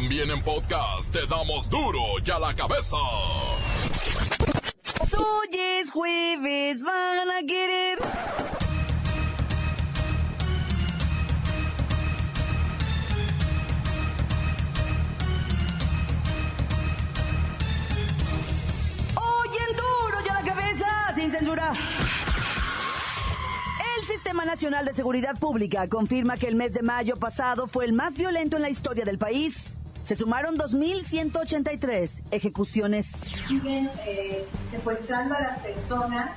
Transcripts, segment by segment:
También en podcast te damos duro y a la cabeza. Hoy es jueves, van a querer. Hoy en duro y a la cabeza, sin censura. El Sistema Nacional de Seguridad Pública confirma que el mes de mayo pasado fue el más violento en la historia del país. Se sumaron 2.183 ejecuciones. siguen eh, secuestrando a las personas,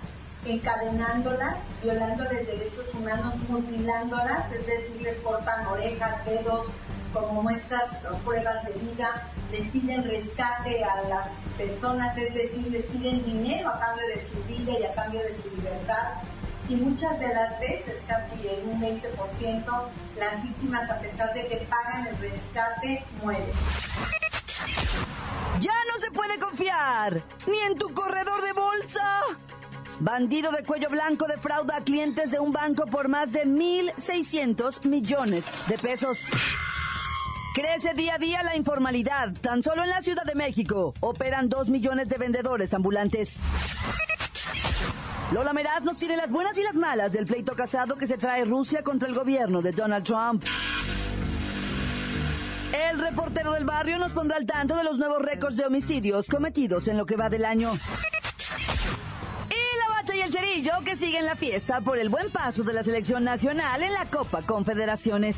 encadenándolas, violándoles derechos humanos, mutilándolas, es decir, les cortan orejas, dedos, como muestras o pruebas de vida, les piden rescate a las personas, es decir, les piden dinero a cambio de su vida y a cambio de su libertad. Y muchas de las veces, casi en un 20%, las víctimas, a pesar de que pagan el rescate, mueren. Ya no se puede confiar ni en tu corredor de bolsa. Bandido de cuello blanco defrauda a clientes de un banco por más de 1.600 millones de pesos. Crece día a día la informalidad. Tan solo en la Ciudad de México operan 2 millones de vendedores ambulantes. Lola Meraz nos tiene las buenas y las malas del pleito casado que se trae Rusia contra el gobierno de Donald Trump. El reportero del barrio nos pondrá al tanto de los nuevos récords de homicidios cometidos en lo que va del año. Y la bacha y el cerillo que siguen la fiesta por el buen paso de la selección nacional en la Copa Confederaciones.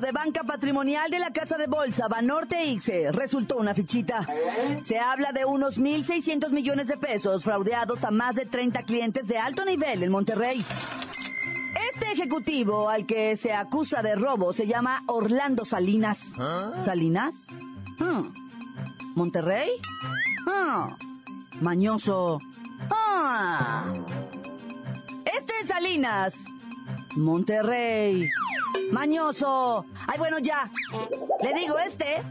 De banca patrimonial de la Casa de Bolsa Banorte Ixe resultó una fichita. Se habla de unos 1.600 millones de pesos fraudeados a más de 30 clientes de alto nivel en Monterrey. Este ejecutivo al que se acusa de robo se llama Orlando Salinas. ¿Salinas? Hmm. ¿Monterrey? Ah. Mañoso. Ah. Este es Salinas. Monterrey. Mañoso. Ay, bueno, ya. Le digo, este,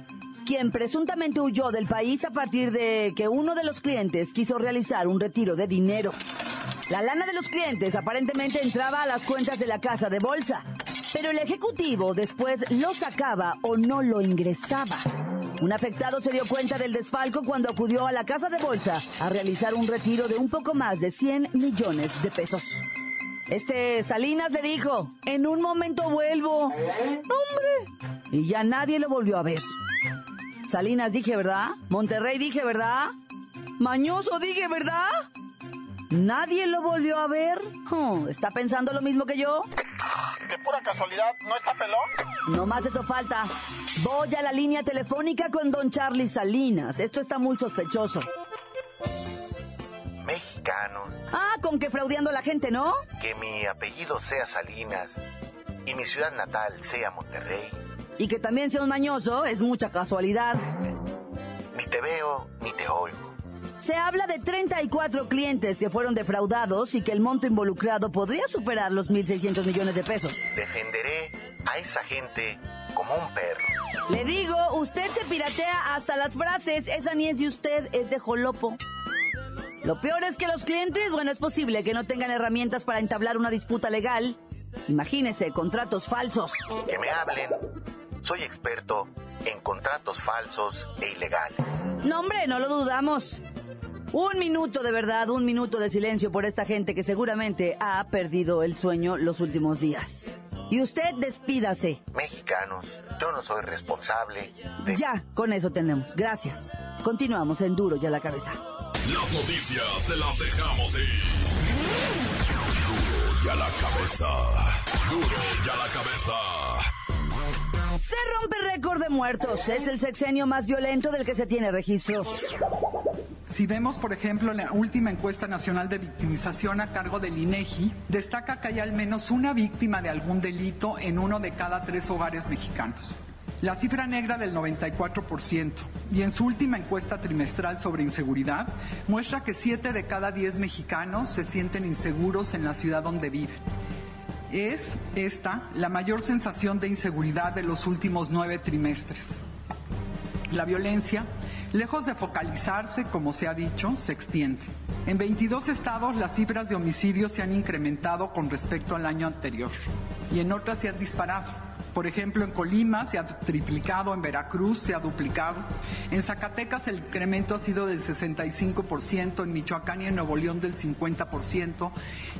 quien presuntamente huyó del país a partir de que uno de los clientes quiso realizar un retiro de dinero. La lana de los clientes aparentemente entraba a las cuentas de la casa de bolsa, pero el ejecutivo después lo sacaba o no lo ingresaba. Un afectado se dio cuenta del desfalco cuando acudió a la casa de bolsa a realizar un retiro de un poco más de 100 millones de pesos. Este Salinas le dijo, en un momento vuelvo. ¡Hombre! Y ya nadie lo volvió a ver. Salinas dije, ¿verdad? Monterrey dije, ¿verdad? Mañoso dije, ¿verdad? Nadie lo volvió a ver. ¿Está pensando lo mismo que yo? De pura casualidad, ¿no está pelón? No más eso falta. Voy a la línea telefónica con don Charlie Salinas. Esto está muy sospechoso. Mexicanos, Ah, con que fraudeando a la gente, ¿no? que mi apellido sea Salinas y mi ciudad natal sea Monterrey. Y que también sea un mañoso es mucha casualidad. Ni te veo ni te oigo. Se habla de 34 clientes que fueron defraudados y que el monto involucrado podría superar los 1.600 millones de pesos. Defenderé a esa gente como un perro. Le digo, usted se piratea hasta las frases. Esa ni es de usted, es de Jolopo. Lo peor es que los clientes, bueno, es posible que no tengan herramientas para entablar una disputa legal. Imagínese, contratos falsos. Que me hablen. Soy experto en contratos falsos e ilegales. No, hombre, no lo dudamos. Un minuto de verdad, un minuto de silencio por esta gente que seguramente ha perdido el sueño los últimos días. Y usted despídase. Mexicanos, yo no soy responsable de... Ya, con eso tenemos. Gracias. Continuamos en Duro y a la cabeza. Las noticias te las dejamos ir. Duro y a la cabeza. Duro y a la cabeza. Se rompe récord de muertos. Es el sexenio más violento del que se tiene registro. Si vemos, por ejemplo, la última encuesta nacional de victimización a cargo del INEGI, destaca que hay al menos una víctima de algún delito en uno de cada tres hogares mexicanos. La cifra negra del 94% y en su última encuesta trimestral sobre inseguridad muestra que 7 de cada 10 mexicanos se sienten inseguros en la ciudad donde viven. Es esta la mayor sensación de inseguridad de los últimos nueve trimestres. La violencia, lejos de focalizarse, como se ha dicho, se extiende. En 22 estados las cifras de homicidios se han incrementado con respecto al año anterior y en otras se han disparado. Por ejemplo, en Colima se ha triplicado, en Veracruz se ha duplicado, en Zacatecas el incremento ha sido del 65%, en Michoacán y en Nuevo León del 50%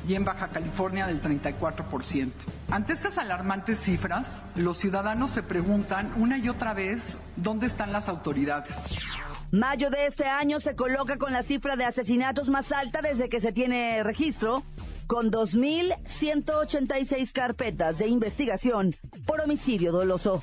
y en Baja California del 34%. Ante estas alarmantes cifras, los ciudadanos se preguntan una y otra vez dónde están las autoridades. Mayo de este año se coloca con la cifra de asesinatos más alta desde que se tiene registro con 2.186 carpetas de investigación por homicidio doloso.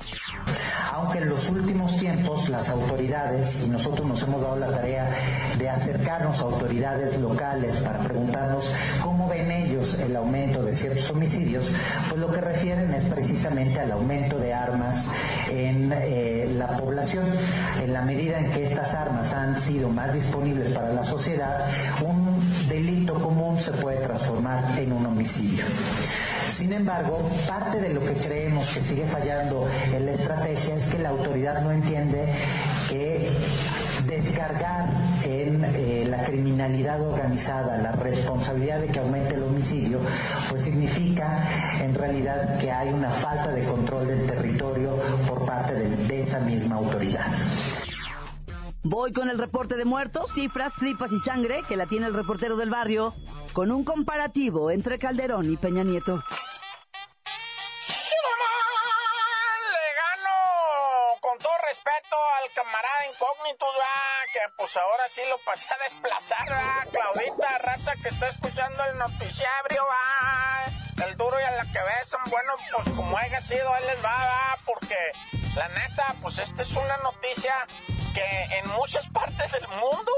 Aunque en los últimos tiempos las autoridades, y nosotros nos hemos dado la tarea de acercarnos a autoridades locales para preguntarnos cómo ven ellos el aumento de ciertos homicidios, pues lo que refieren es precisamente al aumento de armas en eh, la población. En la medida en que estas armas han sido más disponibles para la sociedad, un delito común se puede transformar en un homicidio. Sin embargo, parte de lo que creemos que sigue fallando en la estrategia es que la autoridad no entiende que descargar en eh, la criminalidad organizada la responsabilidad de que aumente el homicidio, pues significa en realidad que hay una falta de control del territorio por parte de esa misma autoridad. Voy con el reporte de muertos, cifras, tripas y sangre que la tiene el reportero del barrio, con un comparativo entre Calderón y Peña Nieto. Le gano con todo respeto al camarada incógnito, que pues ahora sí lo pasé a desplazar, Claudita, raza que está escuchando el noticiario, el duro y a la que besan, bueno, pues como haya sido, ahí les va, porque la neta, pues esta es una noticia que en muchas partes del mundo,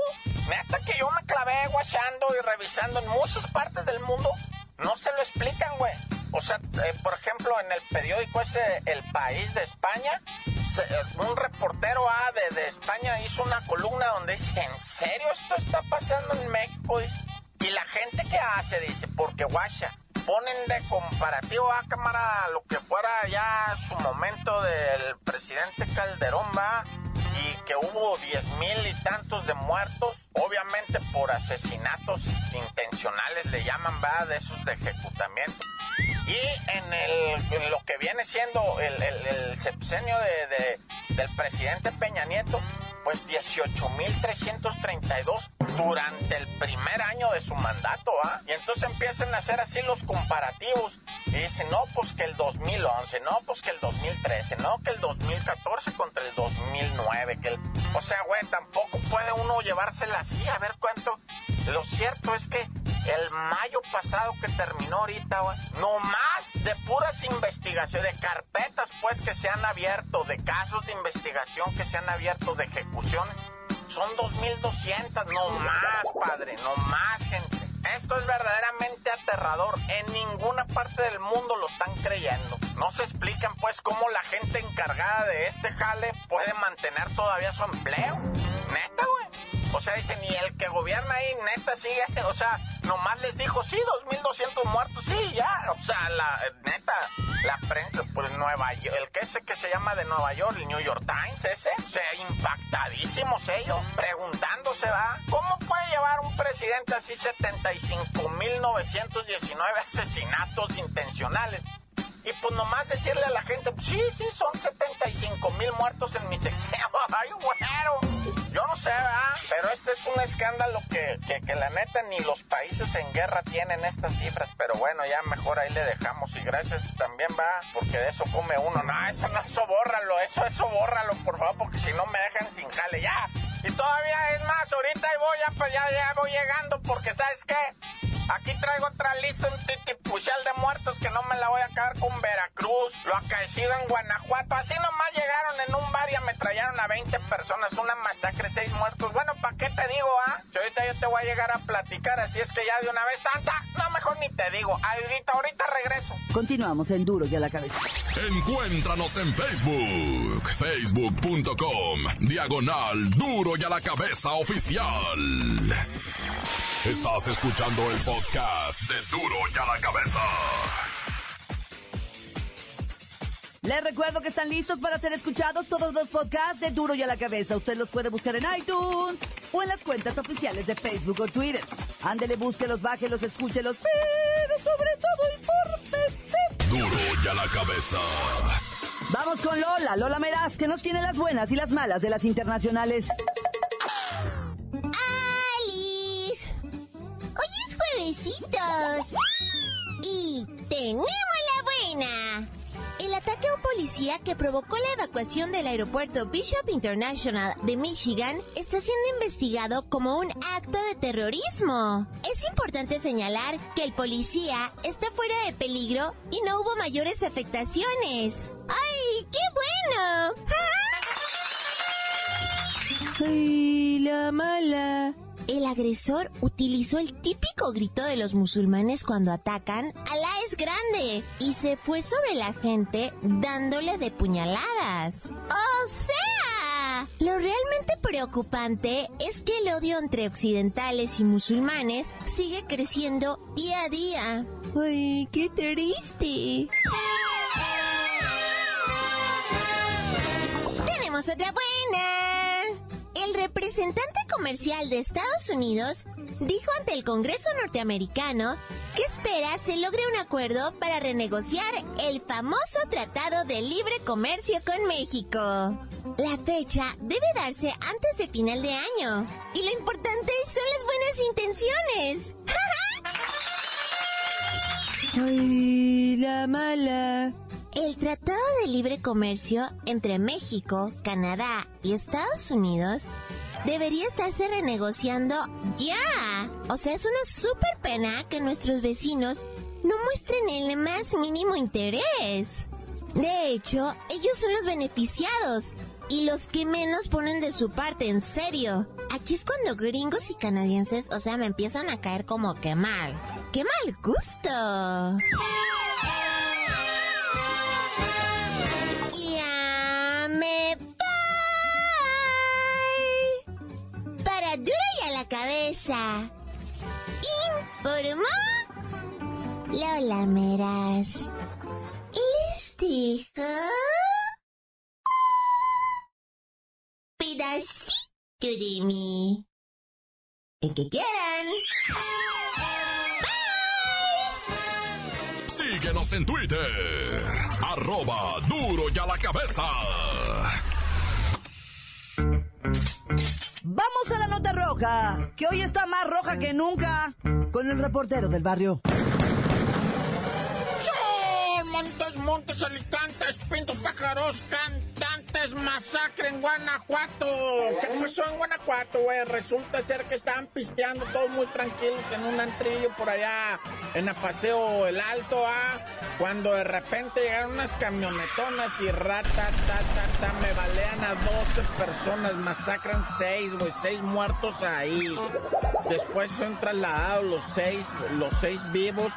neta que yo me clavé guachando y revisando en muchas partes del mundo, no se lo explican, güey. O sea, eh, por ejemplo, en el periódico ese El País de España, eh, un reportero ah, de, de, España hizo una columna donde dice, ¿en serio esto está pasando en México? Y la gente que hace, dice, porque guacha, ponen de comparativo a cámara lo que fuera ya su momento del presidente Calderón, va, que hubo diez mil y tantos de muertos, obviamente por asesinatos intencionales le llaman, va, de esos de ejecutamiento. Y en, el, lo que viene siendo el, el, el sepsenio de, de, del presidente Peña Nieto, pues 18.332 durante el primer año de su mandato, ¿ah? Y entonces empiezan a hacer así los comparativos. Y dicen, no, pues que el 2011, no, pues que el 2013, no, que el 2014 contra el 2009, que el... O sea, güey, tampoco puede uno llevársela así, a ver cuánto... Lo cierto es que el mayo pasado que terminó ahorita, güey, no más de puras investigaciones, de carpetas pues que se han abierto, de casos de investigación que se han abierto, de ejecuciones, son 2.200, no más, padre, no más, gente. Esto es verdaderamente aterrador. En ninguna parte del mundo lo están creyendo. No se explican pues cómo la gente encargada de este jale puede mantener todavía su empleo. Neta, güey. O sea, dicen, y el que gobierna ahí, neta, sigue, o sea, nomás les dijo, sí, 2.200 muertos, sí, ya. O sea, la neta, la prensa, pues Nueva York, el que ese que se llama de Nueva York, el New York Times, ese, o sea, impactadísimos ellos, preguntándose, va, ¿cómo puede llevar un presidente así 75.919 asesinatos intencionales? Y pues nomás decirle a la gente, sí, sí, son 75 mil muertos en mi sexenio. Ay, bueno. Yo no sé, ¿verdad? Pero este es un escándalo que, que, la neta ni los países en guerra tienen estas cifras. Pero bueno, ya mejor ahí le dejamos. Y gracias también va, porque de eso come uno. No, eso no, eso bórralo, eso, eso bórralo, por favor, porque si no me dejan sin jale. Ya. Y todavía es más, ahorita voy, ya, pues ya, ya voy llegando, porque ¿sabes qué? Aquí traigo otra lista, un titipuchal de muertos que no me la voy a acabar con Veracruz. Lo acaecido en Guanajuato. Así nomás llegaron en un bar y ametrallaron a 20 personas. Una masacre, seis muertos. Bueno, ¿para qué te digo, ah? Si ahorita yo te voy a llegar a platicar, así es que ya de una vez tanta. No, mejor ni te digo. Ahorita, ahorita regreso. Continuamos en Duro y a la cabeza. Encuéntranos en Facebook. Facebook.com. Diagonal Duro y a la cabeza oficial. Estás escuchando el podcast de Duro y a la cabeza. Les recuerdo que están listos para ser escuchados todos los podcasts de Duro y a la cabeza. Usted los puede buscar en iTunes o en las cuentas oficiales de Facebook o Twitter. Ándele, búsquelos, bájelos, escúchelos, pero sobre todo infórmese. Duro y a la cabeza. Vamos con Lola, Lola Meraz, que nos tiene las buenas y las malas de las internacionales. Tenemos la buena. El ataque a un policía que provocó la evacuación del aeropuerto Bishop International de Michigan está siendo investigado como un acto de terrorismo. Es importante señalar que el policía está fuera de peligro y no hubo mayores afectaciones. ¡Ay, qué bueno! ¡Ay, la mala! El agresor utilizó el típico grito de los musulmanes cuando atacan, Alá es grande, y se fue sobre la gente dándole de puñaladas. ¡O sea! Lo realmente preocupante es que el odio entre occidentales y musulmanes sigue creciendo día a día. ¡Ay, qué triste! Tenemos otra buena. Representante comercial de Estados Unidos dijo ante el Congreso norteamericano que espera se logre un acuerdo para renegociar el famoso Tratado de Libre Comercio con México. La fecha debe darse antes de final de año. Y lo importante son las buenas intenciones. ¡Ay, la mala! El Tratado de Libre Comercio entre México, Canadá y Estados Unidos debería estarse renegociando ya. O sea, es una súper pena que nuestros vecinos no muestren el más mínimo interés. De hecho, ellos son los beneficiados y los que menos ponen de su parte, en serio. Aquí es cuando gringos y canadienses, o sea, me empiezan a caer como que mal. ¡Qué mal gusto! Cabeza. Informó Lola Meras. Les dijo pedacito de mí. El que quieran. Síguenos en Twitter. Arroba Duro y a la cabeza. Vamos a la nota roja, que hoy está más roja que nunca, con el reportero del barrio. Montes, montes, alicantes, pintos, pájaros, cantantes, masacre en Guanajuato. ¿Qué pasó en Guanajuato, güey? Resulta ser que estaban pisteando todos muy tranquilos en un antrillo por allá en el Paseo El Alto, ¿ah? Cuando de repente llegaron unas camionetonas y rata, ta, ta, ta, me balean a 12 personas, masacran 6, güey, 6 muertos ahí. Después son trasladados los 6, los 6 vivos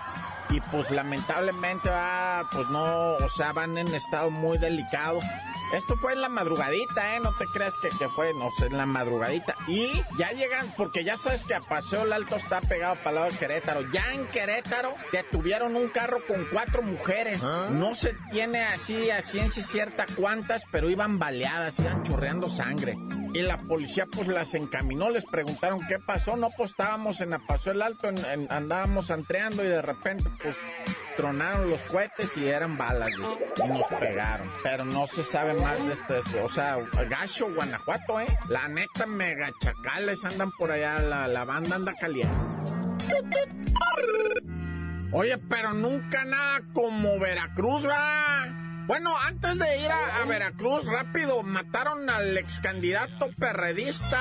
y pues lamentablemente va, pues no, o sea, van en estado muy delicado. Esto fue en la madrugadita, ¿eh? No te creas que, que fue, no sé, en la madrugadita. Y ya llegan, porque ya sabes que a Paseo el Alto está pegado para el lado de Querétaro. Ya en Querétaro detuvieron un carro con cuatro mujeres. No se tiene así a ciencia cierta cuántas, pero iban baleadas, iban chorreando sangre. Y la policía pues las encaminó, les preguntaron qué pasó. No, pues estábamos en Paseo el Alto, andábamos antreando y de repente pues tronaron los cohetes y eran balas y nos pegaron. Pero no se sabe más de este, o sea, gacho Guanajuato, ¿eh? La neta, mega chacales andan por allá, la, la banda anda caliente. Oye, pero nunca nada como Veracruz, va. Bueno, antes de ir a, Veracruz, rápido, mataron al ex candidato perredista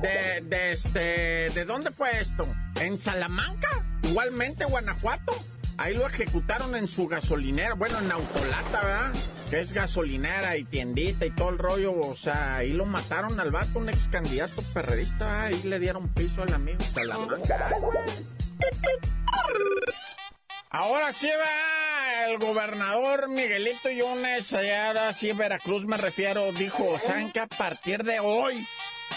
de, de este, ¿de dónde fue esto? ¿En Salamanca? Igualmente, Guanajuato. Ahí lo ejecutaron en su gasolinera, bueno, en Autolata, ¿verdad? Que es gasolinera y tiendita y todo el rollo. O sea, ahí lo mataron al vato, un ex candidato perredista. Ahí le dieron piso al amigo Salamanca. Ahora sí va el gobernador Miguelito Yunes, ahora sí Veracruz me refiero, dijo, ¿saben que a partir de hoy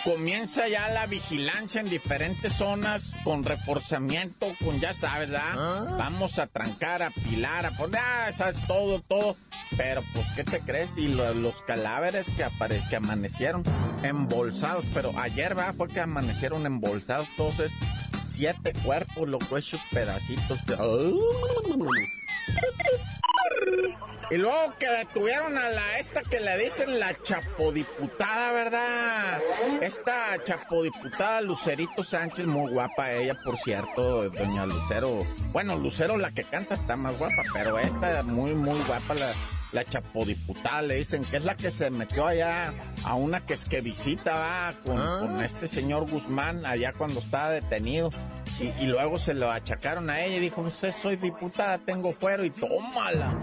comienza ya la vigilancia en diferentes zonas con reforzamiento, con ya sabes, ¿verdad? Vamos a trancar, a pilar, a poner, ah, sabes, todo, todo. Pero pues, ¿qué te crees? Y lo- los cadáveres que, que amanecieron embolsados, pero ayer, ¿verdad? Fue que amanecieron embolsados todos estos siete cuerpos, loco, esos pedacitos. de- Y luego que detuvieron a la esta que le dicen la chapodiputada, ¿verdad? Esta chapodiputada Lucerito Sánchez, muy guapa ella, por cierto, doña Lucero. Bueno, Lucero la que canta está más guapa, pero esta muy, muy guapa la, la chapodiputada, le dicen que es la que se metió allá a una que es que visita, va, con, con este señor Guzmán allá cuando estaba detenido. Y, y luego se lo achacaron a ella y dijo, usted soy diputada, tengo fuero y tómala.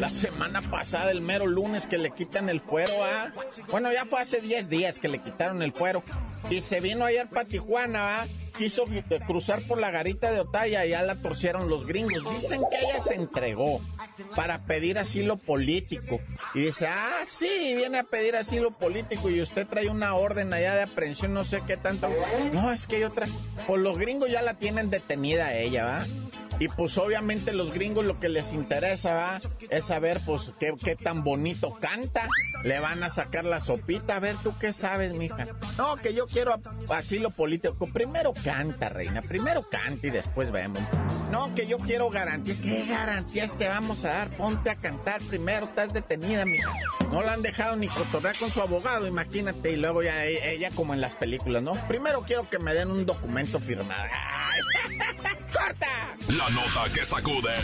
La semana pasada, el mero lunes, que le quitan el fuero a... Bueno, ya fue hace 10 días que le quitaron el fuero. Y se vino ayer para Tijuana, ¿va? Quiso cruzar por la garita de Otaya y ya la torcieron los gringos. Dicen que ella se entregó para pedir asilo político. Y dice, ah, sí, viene a pedir asilo político y usted trae una orden allá de aprehensión, no sé qué tanto. No, es que hay otra... Pues los gringos ya la tienen detenida a ella, ¿va? Y pues obviamente los gringos lo que les interesa es saber pues qué, qué tan bonito canta. Le van a sacar la sopita. A ver, ¿tú qué sabes, mija? No, que yo quiero asilo político. Primero canta, reina. Primero canta y después vemos. No, que yo quiero garantía. ¿Qué garantías te vamos a dar? Ponte a cantar primero. Estás detenida, mija. No la han dejado ni cotorrear con su abogado, imagínate. Y luego ya e- ella como en las películas, ¿no? Primero quiero que me den un documento firmado. ¡Corta! La nota que sacude.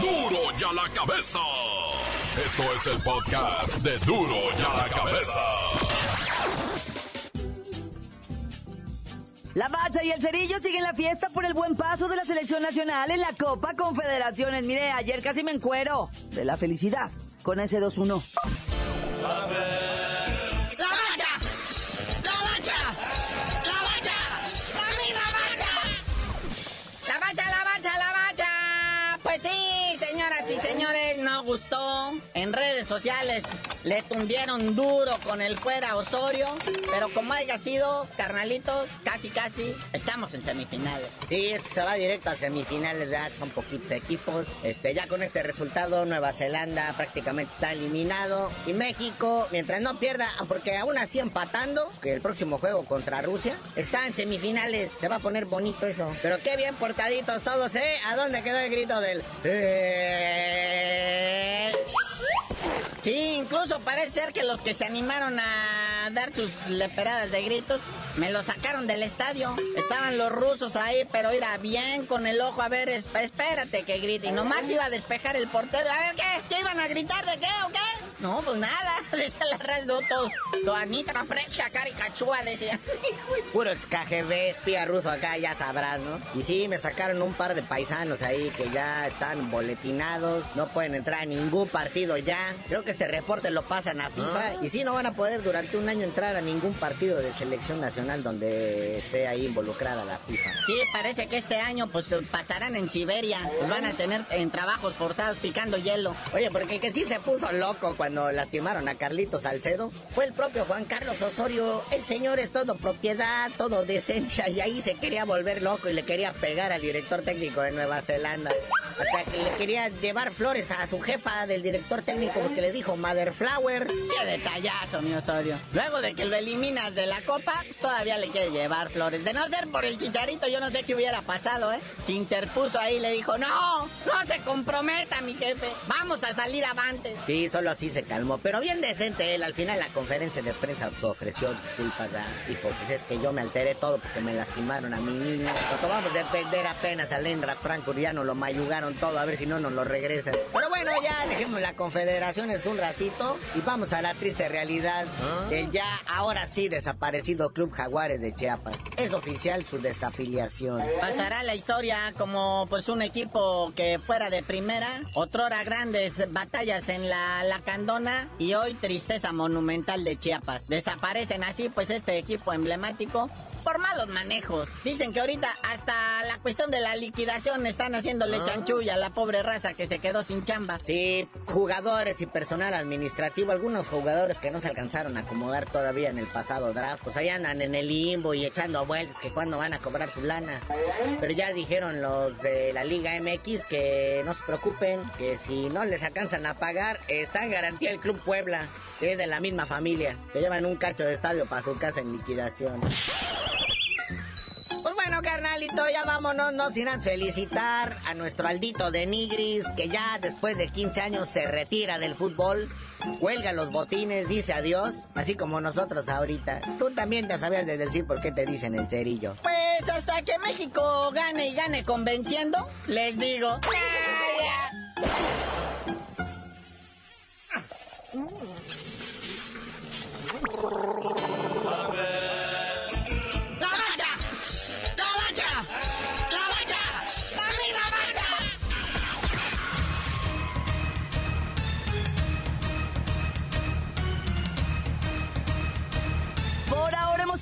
¡Duro! ¡Duro ya la cabeza! Esto es el podcast de Duro ya la cabeza. La Bacha y el Cerillo siguen la fiesta por el buen paso de la selección nacional en la Copa Confederaciones. Mire, ayer casi me encuero de la felicidad con ese 2-1. Gustó. En redes sociales le tundieron duro con el fuera Osorio. Pero como haya sido, carnalitos, casi casi, estamos en semifinales. Sí, esto se va directo a semifinales, ya son poquitos equipos. Este, ya con este resultado, Nueva Zelanda prácticamente está eliminado. Y México, mientras no pierda, porque aún así empatando, que el próximo juego contra Rusia, está en semifinales. Se va a poner bonito eso. Pero qué bien portaditos todos, ¿eh? ¿A dónde quedó el grito del... eh? Incluso parece ser que los que se animaron a dar sus leperadas de gritos me lo sacaron del estadio. Estaban los rusos ahí, pero era bien con el ojo. A ver, esp- espérate que grite. Y nomás iba a despejar el portero. A ver, ¿qué? ¿Qué iban a gritar de qué o qué? No, pues nada. Decía la rasgo todo. Toanita fresca, caricachúa, decía. Puro ex KGB, espía ruso acá, ya sabrás, ¿no? Y sí, me sacaron un par de paisanos ahí que ya están boletinados, no pueden entrar a ningún partido ya. Creo que este reporte lo pasan a FIFA y sí, no van a poder durante un año entrar a ningún partido de selección nacional donde esté ahí involucrada la FIFA. Sí, parece que este año pues pasarán en Siberia. Los van a tener en trabajos forzados picando hielo. Oye, porque el que sí se puso loco cuando lastimaron a Carlitos Salcedo fue el propio Juan Carlos Osorio. El señor es todo propiedad, todo decencia, y ahí se quería volver loco y le quería pegar al director técnico de Nueva Zelanda. Hasta que le quería llevar flores a su jefa del director técnico porque le dijo Mother Flower. Qué detallazo, mi Osorio. Luego de que lo eliminas de la copa, todavía le quiere llevar flores. De no ser por el chicharito, yo no sé qué hubiera pasado, ¿eh? Se interpuso ahí y le dijo, no, no se comprometa, mi jefe. Vamos a salir avante. Sí, solo así se calmó, pero bien decente él. Al final la conferencia de prensa pues, ofreció disculpas, ¿verdad? Dijo, pues es que yo me alteré todo porque me lastimaron a mi niño. Lo tomamos de perder apenas al Eintracht Frankfurt, ya nos lo mayugaron todo, a ver si no nos lo regresan. Pero bueno, ya dejemos la confederación, es un ratito y vamos a la triste realidad del ya ahora sí desaparecido Club Jaguares de Chiapas. Es oficial su desafiliación. Pasará la historia como pues un equipo que fuera de primera, otrora grandes batallas en la, la Candona y hoy tristeza monumental de Chiapas. Desaparecen así pues este equipo emblemático por malos manejos. Dicen que ahorita hasta la cuestión de la liquidación están haciéndole chanchulla a la pobre raza que se quedó sin chamba. Sí, jugadores y personal administrativo, algunos jugadores que no se alcanzaron a acomodar todavía en el pasado draft, pues ahí andan en el limbo y echando vueltas que cuando van a cobrar su lana. Pero ya dijeron los de la Liga MX que no se preocupen, que si no les alcanzan a pagar, está en garantía el Club Puebla, que es de la misma familia, que llevan un cacho de estadio para su casa en liquidación. Carnalito, ya vámonos, no sin antes felicitar a nuestro Aldito de Nigris, que ya después de 15 años se retira del fútbol, cuelga los botines, dice adiós, así como nosotros ahorita. Tú también te sabías de decir por qué te dicen el cerillo. Pues hasta que México gane y gane convenciendo, les digo. ¡La